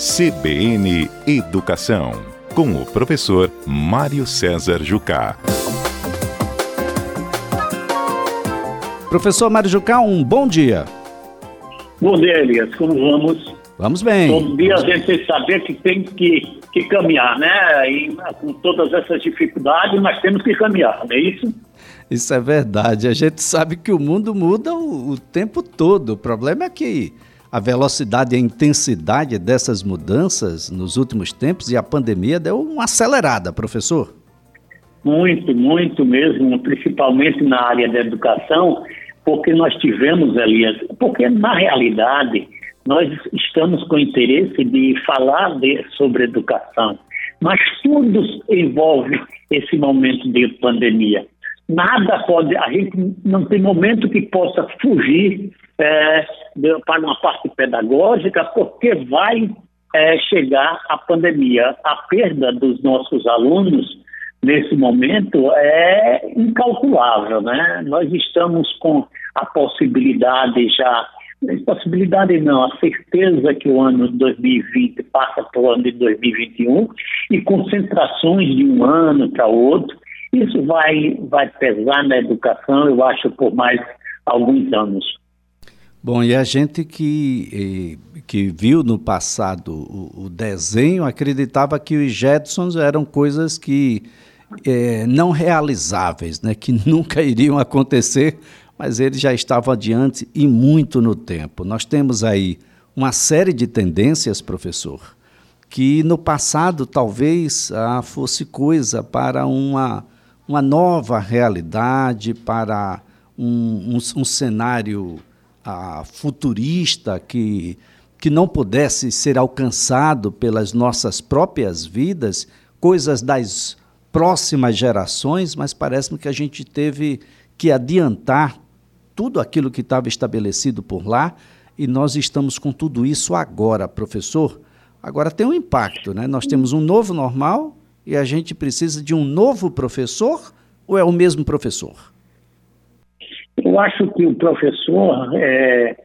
CBN Educação, com o professor Mário César Jucá. Professor Mário Jucá, um bom dia. Bom dia, Elias. Como vamos? Vamos bem. Todo dia a gente tem que saber que tem que, que caminhar, né? E com todas essas dificuldades, nós temos que caminhar, não é isso? Isso é verdade. A gente sabe que o mundo muda o, o tempo todo. O problema é que a velocidade e a intensidade dessas mudanças nos últimos tempos e a pandemia deu uma acelerada, professor. Muito, muito mesmo, principalmente na área da educação, porque nós tivemos, Elias, porque na realidade nós estamos com interesse de falar de, sobre educação, mas tudo envolve esse momento de pandemia. Nada pode, a gente não tem momento que possa fugir é, para uma parte pedagógica, porque vai é, chegar a pandemia. A perda dos nossos alunos nesse momento é incalculável, né? Nós estamos com a possibilidade já, possibilidade não, a certeza que o ano de 2020 passa para o ano de 2021 e concentrações de um ano para outro, isso vai, vai pesar na educação, eu acho, por mais alguns anos. Bom, e a gente que, que viu no passado o, o desenho acreditava que os Jetsons eram coisas que é, não realizáveis, né, que nunca iriam acontecer, mas eles já estavam adiante e muito no tempo. Nós temos aí uma série de tendências, professor, que no passado talvez ah, fosse coisa para uma, uma nova realidade, para um, um, um cenário a futurista que, que não pudesse ser alcançado pelas nossas próprias vidas, coisas das próximas gerações, mas parece-me que a gente teve que adiantar tudo aquilo que estava estabelecido por lá e nós estamos com tudo isso agora, professor. Agora tem um impacto, né? Nós temos um novo normal e a gente precisa de um novo professor ou é o mesmo professor? Eu acho que o professor é,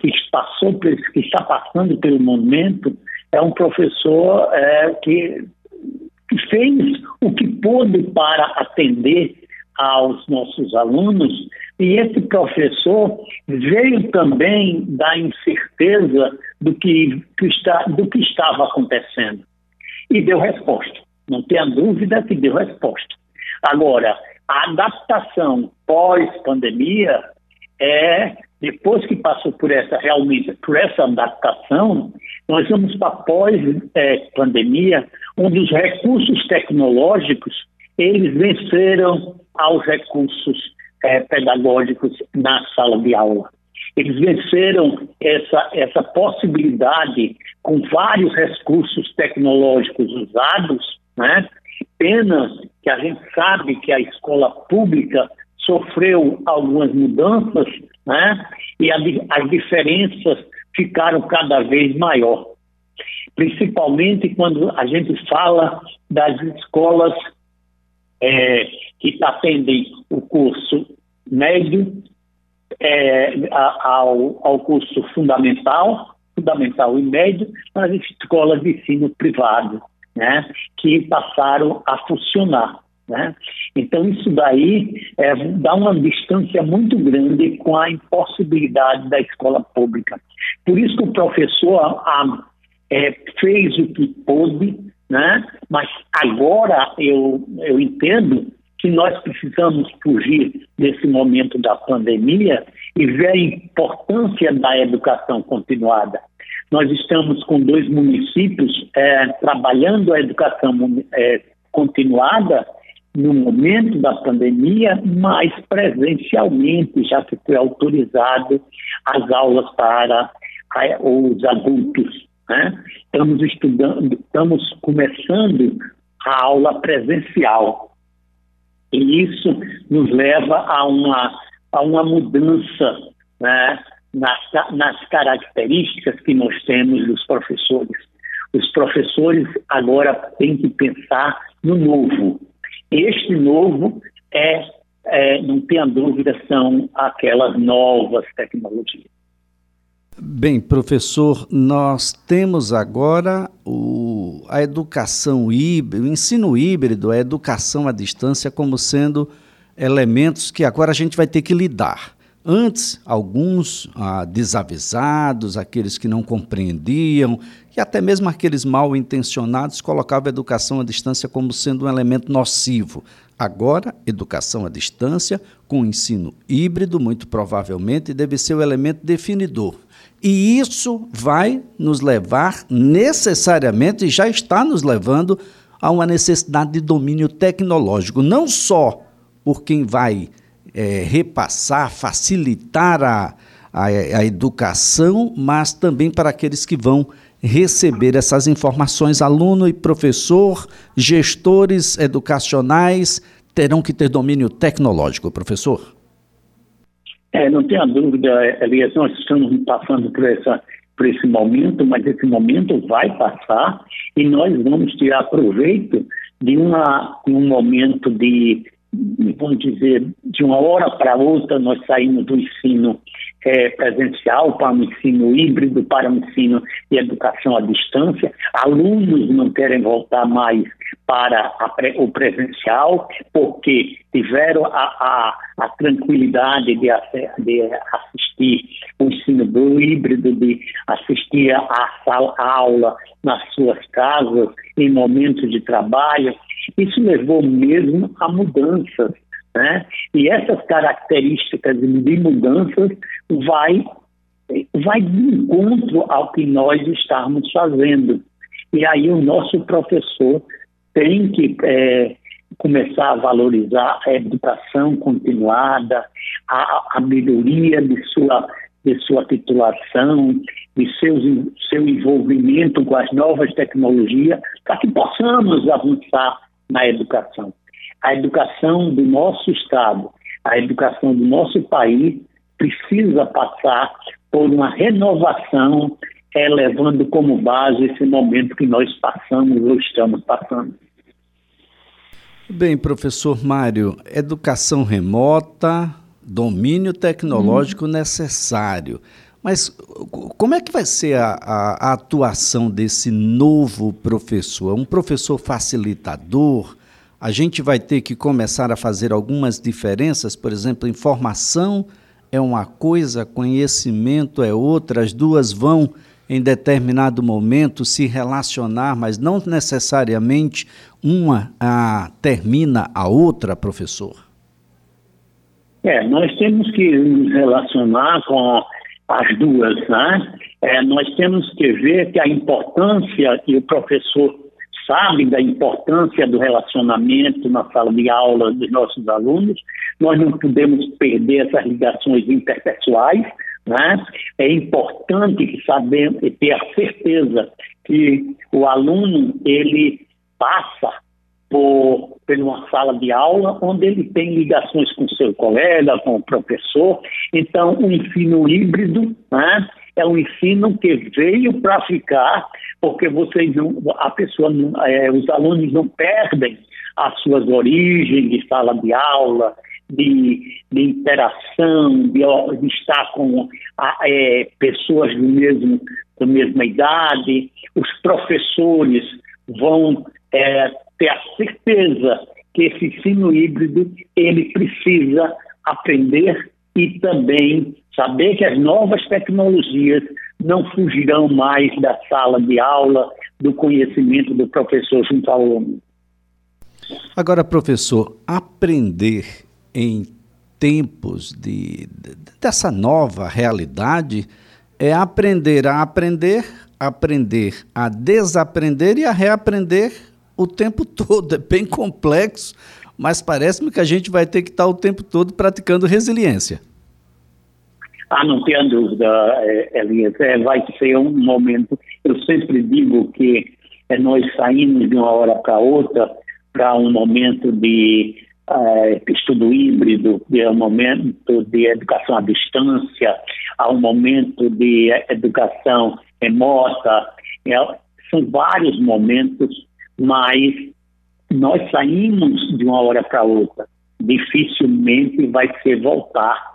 que, passou, que está passando pelo momento é um professor é, que, fez o que pôde para atender aos nossos alunos e esse professor veio também da incerteza do que, que está, do que estava acontecendo e deu resposta. Não tenha dúvida que deu resposta. Agora, a adaptação pós-pandemia é, depois que passou por essa, realmente, por essa adaptação, nós vamos para pós-pandemia, onde os recursos tecnológicos, eles venceram aos recursos é, pedagógicos na sala de aula. Eles venceram essa, essa possibilidade com vários recursos tecnológicos usados, né? Pena que a gente sabe que a escola pública sofreu algumas mudanças, né? E a, as diferenças ficaram cada vez maior. Principalmente quando a gente fala das escolas é, que atendem o curso médio é, ao, ao curso fundamental, fundamental e médio, nas escolas de ensino privado né, que passaram a funcionar. Né? Então, isso daí é, dá uma distância muito grande com a impossibilidade da escola pública. Por isso que o professor a, é, fez o que pôde, né? mas agora eu, eu entendo que nós precisamos fugir desse momento da pandemia e ver a importância da educação continuada. Nós estamos com dois municípios é, trabalhando a educação é, continuada no momento da pandemia, mas presencialmente, já que foi autorizado as aulas para os adultos. Né? Estamos estudando, estamos começando a aula presencial. E isso nos leva a uma, a uma mudança né? Nas, nas características que nós temos dos professores. Os professores agora têm que pensar no novo. Este novo é, é não tenha dúvida, são aquelas novas tecnologias. Bem, professor, nós temos agora o, a educação híbrida, o ensino híbrido, a educação à distância como sendo elementos que agora a gente vai ter que lidar. Antes, alguns ah, desavisados, aqueles que não compreendiam, e até mesmo aqueles mal intencionados colocavam a educação à distância como sendo um elemento nocivo. Agora, educação à distância, com ensino híbrido, muito provavelmente, deve ser o elemento definidor. E isso vai nos levar necessariamente, e já está nos levando, a uma necessidade de domínio tecnológico, não só por quem vai é, repassar, facilitar a, a, a educação, mas também para aqueles que vão receber essas informações. Aluno e professor, gestores educacionais terão que ter domínio tecnológico, professor. É, não tenha dúvida, Elias, nós estamos passando por, essa, por esse momento, mas esse momento vai passar e nós vamos tirar proveito de uma, um momento de vamos dizer, de uma hora para outra, nós saímos do ensino é, presencial para o ensino híbrido, para o ensino de educação à distância. Alunos não querem voltar mais para o presencial, porque tiveram a, a, a tranquilidade de, de, assistir o ensino do híbrido, de assistir a, a aula nas suas casas, em momentos de trabalho. Isso levou mesmo a mudanças, né? E essas características de mudanças vai vai de encontro ao que nós estamos fazendo. E aí o nosso professor tem que é, começar a valorizar a educação continuada, a, a melhoria de sua de sua titulação, de seu, seu envolvimento com as novas tecnologias, para que possamos avançar na educação. A educação do nosso Estado, a educação do nosso país precisa passar por uma renovação, é, levando como base esse momento que nós passamos ou estamos passando. Bem, professor Mário, educação remota, domínio tecnológico hum. necessário. Mas como é que vai ser a, a, a, atuação desse novo professor? Um professor facilitador? A gente vai ter que começar a fazer algumas diferenças, por exemplo, informação é uma coisa, conhecimento é outra, as duas vão em determinado momento se relacionar, mas não necessariamente uma a, termina a outra, professor. É, nós temos que nos relacionar com as duas, né? É, nós temos que ver que a importância, e o professor sabe da importância do relacionamento na sala de aula dos nossos alunos, nós não podemos perder essas ligações interpessoais, né? É importante saber ter a certeza que o aluno ele passa por, por uma sala de aula onde ele tem ligações com seu colega, com o professor. Então, o ensino híbrido né, é um ensino que veio para ficar, porque vocês não, a pessoa, é, os alunos não perdem as suas origens de sala de aula, de, de interação, de, de, estar com é, pessoas do mesmo, da mesma idade. Os professores vão é, ter a certeza que esse ensino híbrido ele precisa aprender e também saber que as novas tecnologias não fugirão mais da sala de aula, do conhecimento do professor junto ao aluno. Agora, professor, aprender em tempos de, de, dessa nova realidade é aprender a aprender, aprender a desaprender e a reaprender o tempo todo. É bem complexo, mas parece-me que a gente vai ter que estar o tempo todo praticando resiliência. Ah, não tenha dúvida, é, Elias. É, vai ser um momento. Eu sempre digo que é, nós saímos de uma hora para outra para um momento de é, estudo híbrido, de um momento de educação à distância, a um momento de educação remota. É, são vários momentos, mas nós saímos de uma hora para outra. Dificilmente vai ser voltar,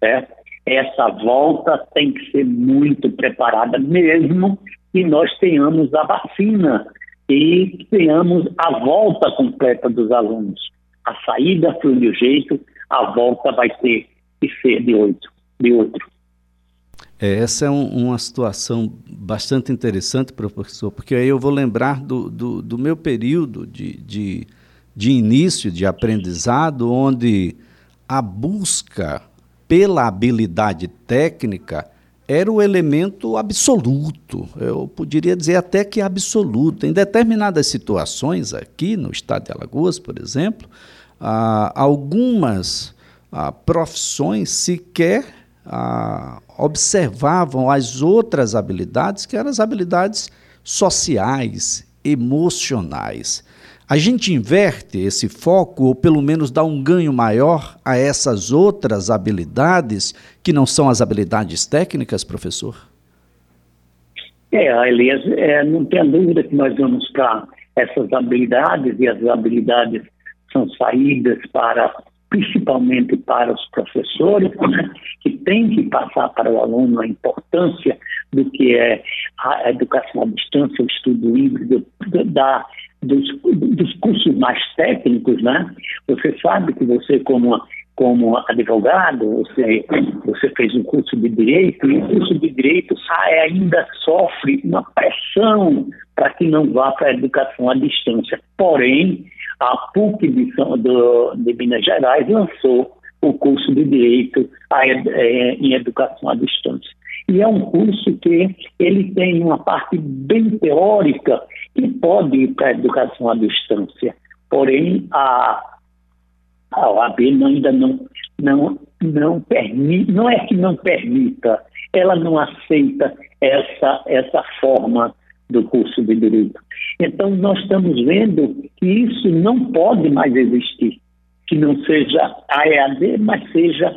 certo? essa volta tem que ser muito preparada, mesmo que nós tenhamos a vacina e tenhamos a volta completa dos alunos. A saída foi de um jeito, a volta vai ter que ser de, oito, de outro. É, essa é um, uma situação bastante interessante, professor, porque aí eu vou lembrar do, do, do meu período de, de, de início de aprendizado, onde a busca pela habilidade técnica era o elemento absoluto, eu poderia dizer até que absoluto. Em determinadas situações, aqui no estado de Alagoas, por exemplo, ah, algumas ah, profissões sequer ah, observavam as outras habilidades, que eram as habilidades sociais, emocionais. A gente inverte esse foco, ou pelo menos dá um ganho maior a essas outras habilidades, que não são as habilidades técnicas, professor? É, Elias, é, não tem dúvida que nós vamos para essas habilidades, e as habilidades são saídas para principalmente para os professores, né, que têm que passar para o aluno a importância do que é a educação à distância, o estudo híbrido, da, dos, dos cursos mais técnicos, né? Você sabe que você, como, como advogado, você, você fez um curso de direito, e o curso de direito ainda sofre uma pressão para que não vá para a educação à distância. Porém, a PUC de, do, de Minas Gerais lançou o curso de Direito a, é, em Educação à Distância. E é um curso que ele tem uma parte bem teórica que pode ir para a educação à distância. Porém, a, a OAB ainda não, não, não permite, não é que não permita, ela não aceita essa, essa forma do curso de Direito. Então, nós estamos vendo que isso não pode mais existir, que não seja a EAD, mas seja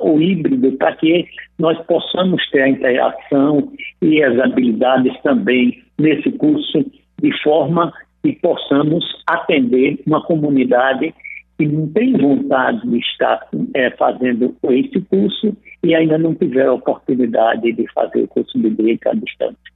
o híbrido, para que nós possamos ter a interação e as habilidades também nesse curso, de forma que possamos atender uma comunidade que não tem vontade de estar é, fazendo esse curso e ainda não tiver a oportunidade de fazer o curso de direito à distância.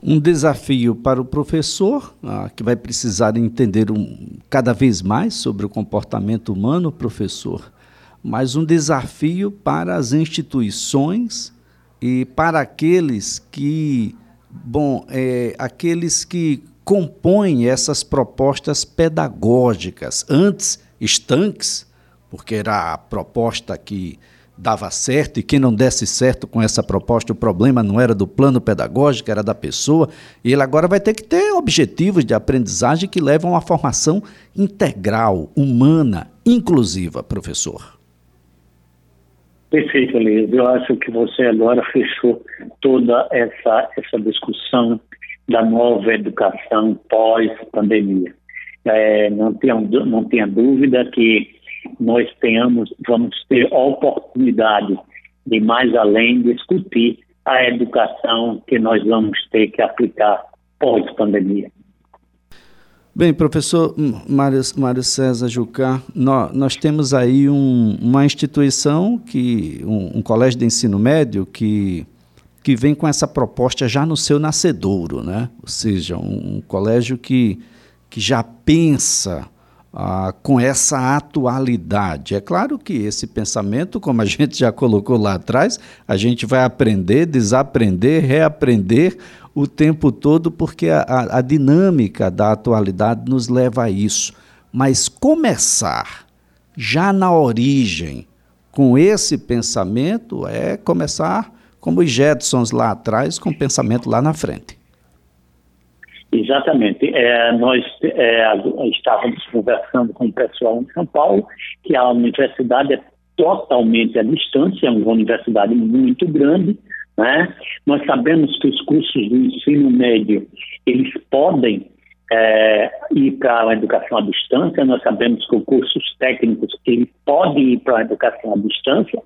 Um desafio para o professor, ah, que vai precisar entender um, cada vez mais sobre o comportamento humano, professor, mas um desafio para as instituições e para aqueles que, bom, é, aqueles que compõem essas propostas pedagógicas, antes estanques, porque era a proposta que dava certo e quem não desse certo com essa proposta, o problema não era do plano pedagógico, era da pessoa. E ele agora vai ter que ter objetivos de aprendizagem que levam a formação integral, humana, inclusiva, professor. Perfeito, Elias. Eu acho que você agora fechou toda essa, essa discussão da nova educação pós-pandemia. É, não, tenha, não tenha dúvida que nós tenhamos, vamos ter a oportunidade de mais além discutir a educação que nós vamos ter que aplicar pós-pandemia. Bem, professor Mário, Mário César Jucá, nós, nós temos aí um, uma instituição, que um, um, colégio de ensino médio que, que vem com essa proposta já no seu nascedouro, né? ou seja, um, um colégio que, que já pensa ah, com essa atualidade. É claro que esse pensamento, como a gente já colocou lá atrás, a gente vai aprender, desaprender, reaprender o tempo todo, porque a, a, a dinâmica da atualidade nos leva a isso. Mas começar já na origem com esse pensamento é começar como os Jetsons lá atrás, com o pensamento lá na frente. Exatamente. É, nós é, estávamos conversando com o pessoal em São Paulo que a universidade é totalmente à distância, é uma universidade muito grande. Né? Nós sabemos que os cursos do ensino médio eles podem é, ir para a educação à distância, nós sabemos que os cursos técnicos eles podem ir para a educação à distância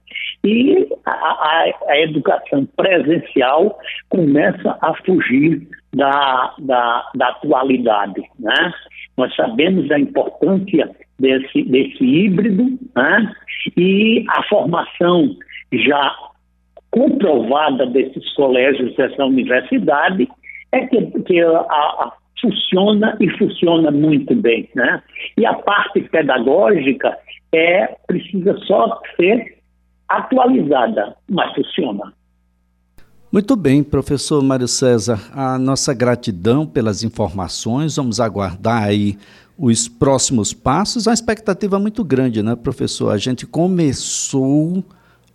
e a, a, a educação presencial começa a fugir da, da, da atualidade. Né? Nós sabemos da importância desse, desse híbrido né? e a formação já comprovada desses colégios, dessa universidade, é que, que a, a, funciona e funciona muito bem. Né? E a parte pedagógica é precisa só ser atualizada, mas funciona. Muito bem, professor Mário César, a nossa gratidão pelas informações. Vamos aguardar aí os próximos passos. A expectativa é muito grande, né, professor? A gente começou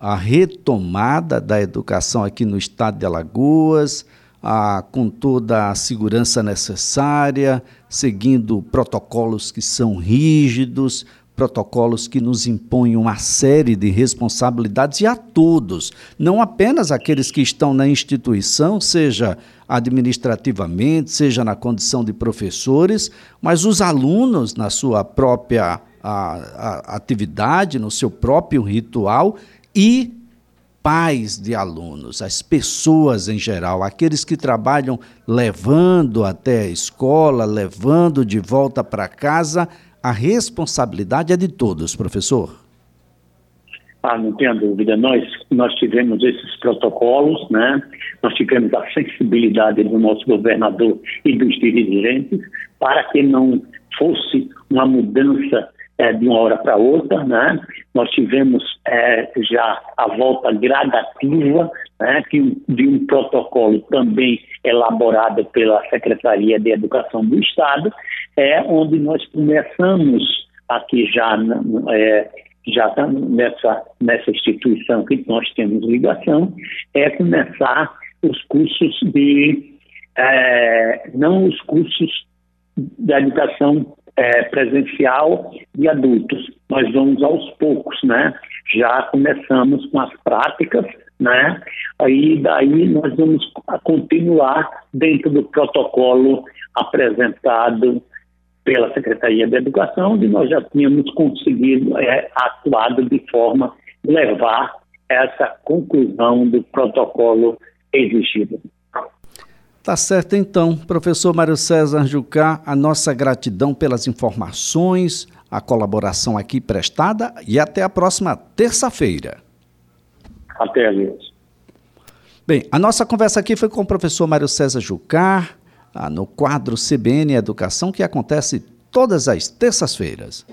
a retomada da educação aqui no estado de Alagoas, a, com toda a segurança necessária, seguindo protocolos que são rígidos, protocolos que nos impõem uma série de responsabilidades e a todos, não apenas aqueles que estão na instituição, seja administrativamente, seja na condição de professores, mas os alunos na sua própria a, a, atividade, no seu próprio ritual e pais de alunos, as pessoas em geral, aqueles que trabalham levando até a escola, levando de volta para casa a responsabilidade é de todos, professor. Ah, não tenha dúvida. Nós, nós tivemos esses protocolos, né? nós tivemos a sensibilidade do nosso governador e dos dirigentes para que não fosse uma mudança é, de uma hora para outra. Né? Nós tivemos é, já a volta gradativa né, de um protocolo também elaborado pela Secretaria de Educação do Estado, é onde nós começamos aqui já, é, já nessa, nessa instituição que nós temos ligação, é começar os cursos de, é, não os cursos da educação é, presencial de adultos. Nós vamos aos poucos, né? Já começamos com as práticas, né? Aí daí nós vamos continuar dentro do protocolo apresentado pela Secretaria de Educação, onde nós já tínhamos conseguido é, atuado de forma levar essa conclusão do protocolo exigido. Tá certo então, professor Mário César Jucá, a nossa gratidão pelas informações, a colaboração aqui prestada e até a próxima terça-feira. Até, Deus. Bem, a nossa conversa aqui foi com o professor Mário César Jucá, no quadro CBN Educação, que acontece todas as terças-feiras.